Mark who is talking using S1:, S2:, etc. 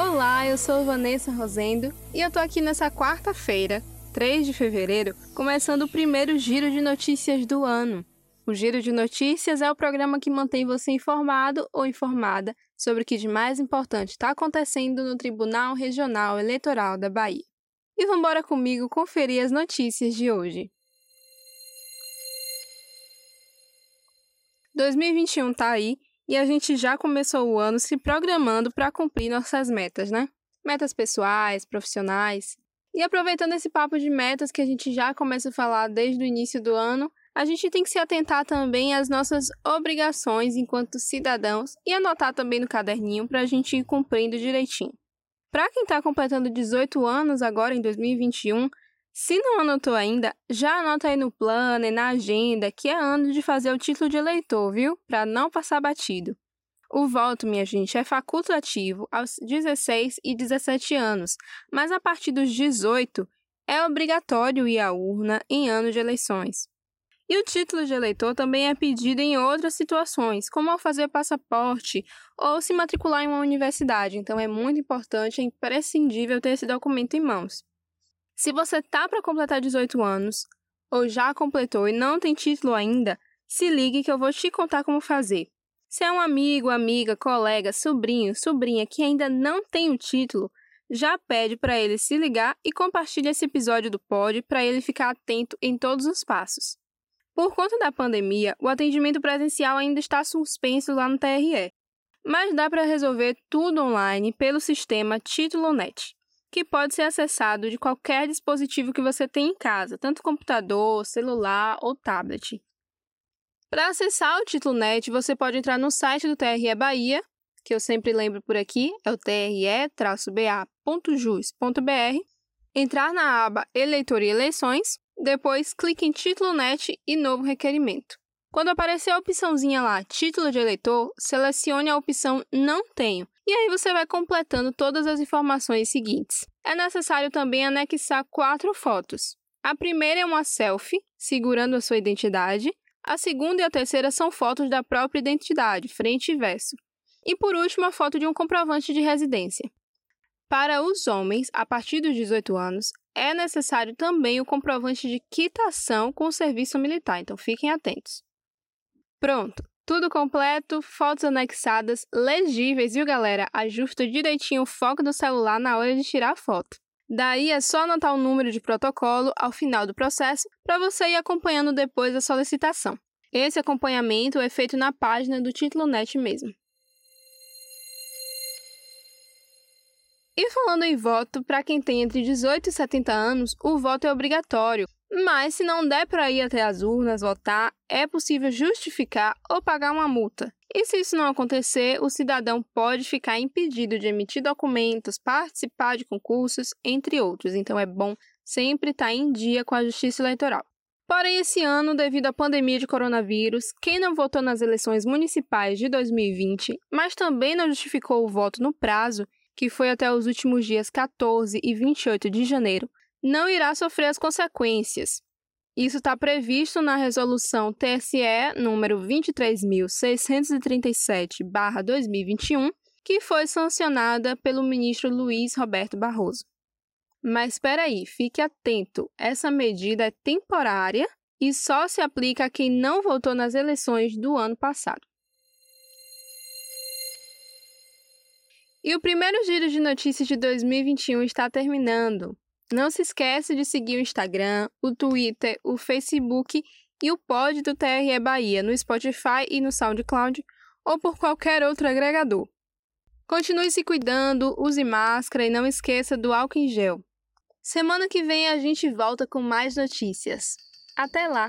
S1: Olá, eu sou Vanessa Rosendo e eu tô aqui nessa quarta-feira, 3 de fevereiro, começando o primeiro giro de notícias do ano. O Giro de Notícias é o programa que mantém você informado ou informada sobre o que de mais importante está acontecendo no Tribunal Regional Eleitoral da Bahia. E vambora comigo conferir as notícias de hoje. 2021 tá aí e a gente já começou o ano se programando para cumprir nossas metas, né? Metas pessoais, profissionais. E aproveitando esse papo de metas que a gente já começa a falar desde o início do ano, a gente tem que se atentar também às nossas obrigações enquanto cidadãos e anotar também no caderninho para a gente ir cumprindo direitinho. Para quem está completando 18 anos agora em 2021, se não anotou ainda, já anota aí no plano e na agenda que é ano de fazer o título de eleitor, viu? Para não passar batido. O voto, minha gente, é facultativo aos 16 e 17 anos, mas a partir dos 18 é obrigatório ir à urna em ano de eleições. E o título de eleitor também é pedido em outras situações, como ao fazer passaporte ou se matricular em uma universidade. Então é muito importante, é imprescindível ter esse documento em mãos. Se você tá para completar 18 anos ou já completou e não tem título ainda, se ligue que eu vou te contar como fazer. Se é um amigo, amiga, colega, sobrinho, sobrinha que ainda não tem o título, já pede para ele se ligar e compartilhe esse episódio do Pod para ele ficar atento em todos os passos. Por conta da pandemia, o atendimento presencial ainda está suspenso lá no TRE, mas dá para resolver tudo online pelo sistema TítuloNet, que pode ser acessado de qualquer dispositivo que você tem em casa, tanto computador, celular ou tablet. Para acessar o TítuloNet, você pode entrar no site do TRE Bahia, que eu sempre lembro por aqui, é o tre-ba.jus.br, entrar na aba Eleitor e Eleições depois, clique em Título NET e Novo Requerimento. Quando aparecer a opçãozinha lá, Título de Eleitor, selecione a opção Não Tenho, e aí você vai completando todas as informações seguintes. É necessário também anexar quatro fotos. A primeira é uma selfie, segurando a sua identidade. A segunda e a terceira são fotos da própria identidade, frente e verso. E por último, a foto de um comprovante de residência. Para os homens, a partir dos 18 anos, é necessário também o comprovante de quitação com o serviço militar, então fiquem atentos. Pronto, tudo completo, fotos anexadas, legíveis, viu galera? Ajusta direitinho o foco do celular na hora de tirar a foto. Daí é só anotar o número de protocolo ao final do processo para você ir acompanhando depois a solicitação. Esse acompanhamento é feito na página do Título Net mesmo. E falando em voto, para quem tem entre 18 e 70 anos, o voto é obrigatório. Mas se não der para ir até as urnas votar, é possível justificar ou pagar uma multa. E se isso não acontecer, o cidadão pode ficar impedido de emitir documentos, participar de concursos, entre outros. Então é bom sempre estar em dia com a Justiça Eleitoral. Porém, esse ano, devido à pandemia de coronavírus, quem não votou nas eleições municipais de 2020, mas também não justificou o voto no prazo, que foi até os últimos dias 14 e 28 de janeiro, não irá sofrer as consequências. Isso está previsto na resolução TSE número 23.637-2021, que foi sancionada pelo ministro Luiz Roberto Barroso. Mas espera aí, fique atento, essa medida é temporária e só se aplica a quem não votou nas eleições do ano passado. E o primeiro giro de notícias de 2021 está terminando. Não se esqueça de seguir o Instagram, o Twitter, o Facebook e o pod do TRE Bahia no Spotify e no SoundCloud ou por qualquer outro agregador. Continue se cuidando, use máscara e não esqueça do álcool em gel. Semana que vem a gente volta com mais notícias. Até lá!